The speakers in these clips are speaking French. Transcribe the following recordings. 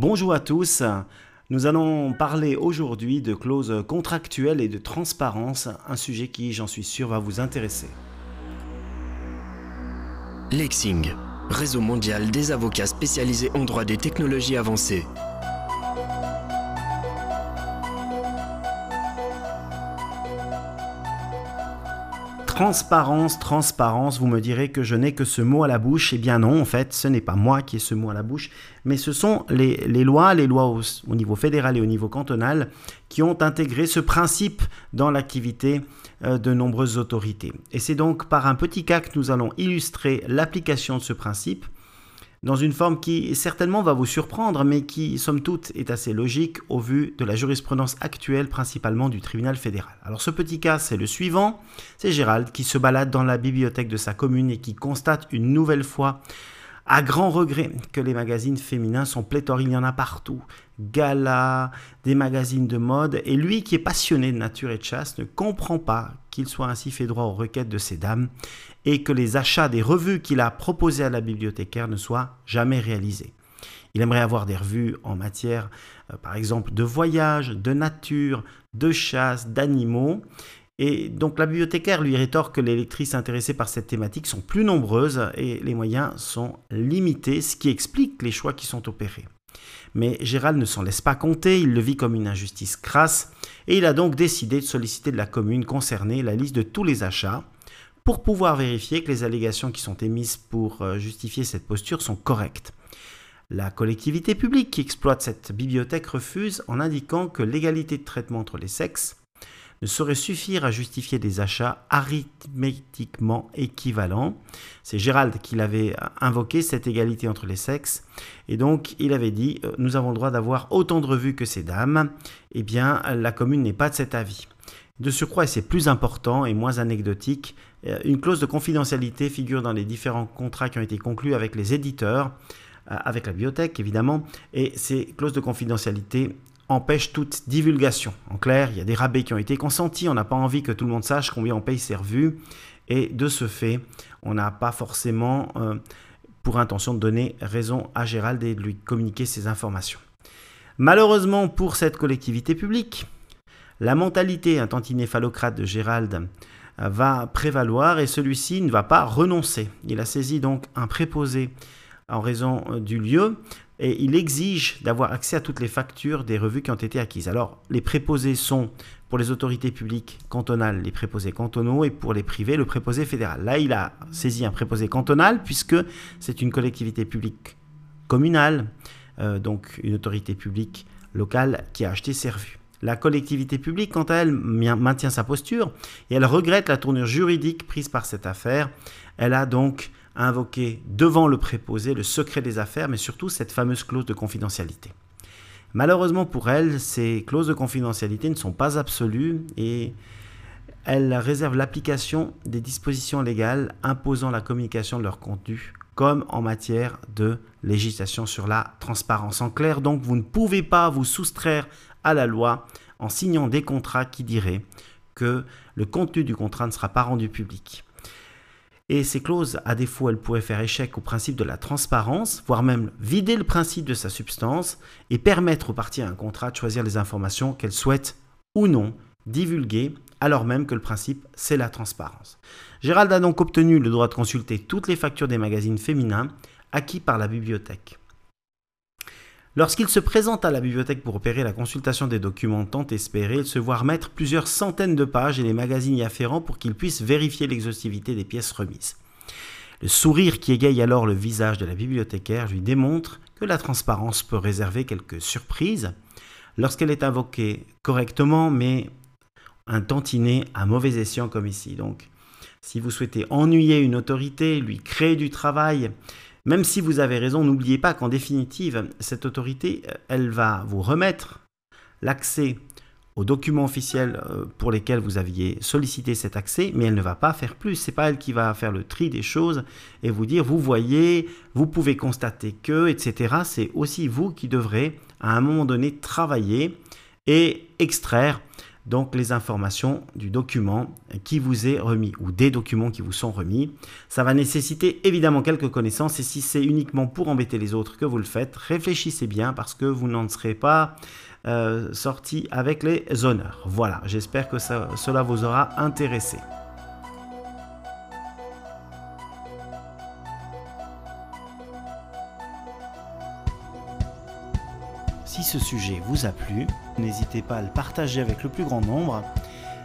Bonjour à tous. Nous allons parler aujourd'hui de clauses contractuelles et de transparence, un sujet qui, j'en suis sûr, va vous intéresser. Lexing, réseau mondial des avocats spécialisés en droit des technologies avancées. Transparence, transparence, vous me direz que je n'ai que ce mot à la bouche. Eh bien non, en fait, ce n'est pas moi qui ai ce mot à la bouche, mais ce sont les, lois, les lois au, au, niveau fédéral et au niveau cantonal qui ont intégré ce principe dans l'activité euh, de nombreuses autorités. Et c'est donc par un petit cas que nous allons illustrer l'application de ce principe dans une forme qui certainement va vous surprendre, mais qui, somme toute, est assez logique au vu de la jurisprudence actuelle, principalement du tribunal fédéral. Alors ce petit cas, c'est le suivant. C'est Gérald qui se balade dans la bibliothèque de sa commune et qui constate une nouvelle fois à grand regret que les magazines féminins sont pléthores, il y en a partout. Gala, des magazines de mode, et lui qui est passionné de nature et de chasse ne comprend pas qu'il soit ainsi fait droit aux requêtes de ces dames et que les achats des revues qu'il a proposées à la bibliothécaire ne soient jamais réalisés. Il aimerait avoir des revues en matière, euh, par exemple, de voyage, de nature, de chasse, d'animaux, et donc la bibliothécaire lui rétorque que les lectrices intéressées par cette thématique sont plus nombreuses et les moyens sont limités, ce qui explique les choix qui sont opérés. Mais Gérald ne s'en laisse pas compter, il le vit comme une injustice crasse, et il a donc décidé de solliciter de la commune concernée la liste de tous les achats, pour pouvoir vérifier que les allégations qui sont émises pour euh, justifier cette posture sont correctes. La collectivité publique qui exploite cette bibliothèque refuse en indiquant que l'égalité de traitement entre les sexes ne saurait suffire à justifier des achats arithmétiquement équivalents. C'est Gérald qui l'avait invoqué, cette égalité entre les sexes. Et donc, il avait dit, euh, nous avons le droit d'avoir autant de revues que ces dames. Eh bien, la commune n'est pas de cet avis. De surcroît, et c'est plus important et moins anecdotique, euh, une clause de confidentialité figure dans les différents contrats qui ont été conclus avec les éditeurs, euh, avec la bibliothèque évidemment, et ces clauses de confidentialité empêche toute divulgation. En clair, il y a des rabais qui ont été consentis, on n'a pas envie que tout le monde sache combien on paye ses revues, et de ce fait, on n'a pas forcément euh, pour intention de donner raison à Gérald et de lui communiquer ces informations. Malheureusement pour cette collectivité publique, la mentalité un de Gérald euh, va prévaloir et celui-ci ne va pas renoncer. Il a saisi donc un préposé en raison euh, du lieu et il exige d'avoir accès à toutes les factures des revues qui ont été acquises. Alors, les préposés sont pour les autorités publiques cantonales, les préposés cantonaux, et pour les privés, le préposé fédéral. Là, il a saisi un préposé cantonal puisque c'est une collectivité publique communale, euh, donc une autorité publique locale qui a acheté ces revues. La collectivité publique, quant à elle, maintient sa posture et elle regrette la tournure juridique prise par cette affaire. Elle a donc invoqué devant le préposé le secret des affaires, mais surtout cette fameuse clause de confidentialité. Malheureusement pour elle, ces clauses de confidentialité ne sont pas absolues et elles réservent l'application des dispositions légales imposant la communication de leur contenu, comme en matière de législation sur la transparence. En clair, donc, vous ne pouvez pas vous soustraire à la loi en signant des contrats qui diraient que le contenu du contrat ne sera pas rendu public. Et ces clauses, à défaut, elles pourraient faire échec au principe de la transparence, voire même vider le principe de sa substance et permettre aux parties à un contrat de choisir les informations qu'elles souhaitent ou non divulguer, alors même que le principe, c'est la transparence. Gérald a donc obtenu le droit de consulter toutes les factures des magazines féminins acquis par la bibliothèque. Lorsqu'il se présente à la bibliothèque pour opérer la consultation des documents tant espérés, il se voit remettre plusieurs centaines de pages et les magazines y afférents pour qu'il puisse vérifier l'exhaustivité des pièces remises. Le sourire qui égaye alors le visage de la bibliothécaire lui démontre que la transparence peut réserver quelques surprises lorsqu'elle est invoquée correctement, mais un tantinet à mauvais escient comme ici. Donc, si vous souhaitez ennuyer une autorité, lui créer du travail, même si vous avez raison, n'oubliez pas qu'en définitive, cette autorité, elle va vous remettre l'accès aux documents officiels euh, pour lesquels vous aviez sollicité cet accès, mais elle ne va pas faire plus. C'est pas elle qui va faire le tri des choses et vous dire, vous voyez, vous pouvez constater que, etc. C'est aussi vous qui devrez, à un moment donné, travailler et extraire donc les informations du document qui vous est remis ou des documents qui vous sont remis. Ça va nécessiter évidemment quelques connaissances et si c'est uniquement pour embêter les autres que vous le faites, réfléchissez bien parce que vous n'en serez pas euh, sorti avec les honneurs. Voilà, j'espère que cela vous aura intéressé. Si ce sujet vous a plu, n'hésitez pas à le partager avec le plus grand nombre.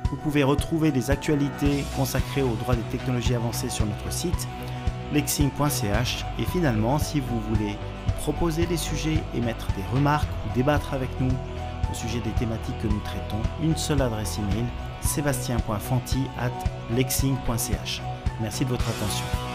Vous pouvez retrouver des actualités consacrées aux droits des technologies avancées sur notre site lexing.ch et finalement si vous voulez proposer des sujets, émettre des remarques ou débattre avec nous au sujet des thématiques que nous traitons, une seule adresse email sébastien.fanti at lexing.ch. Merci de votre attention.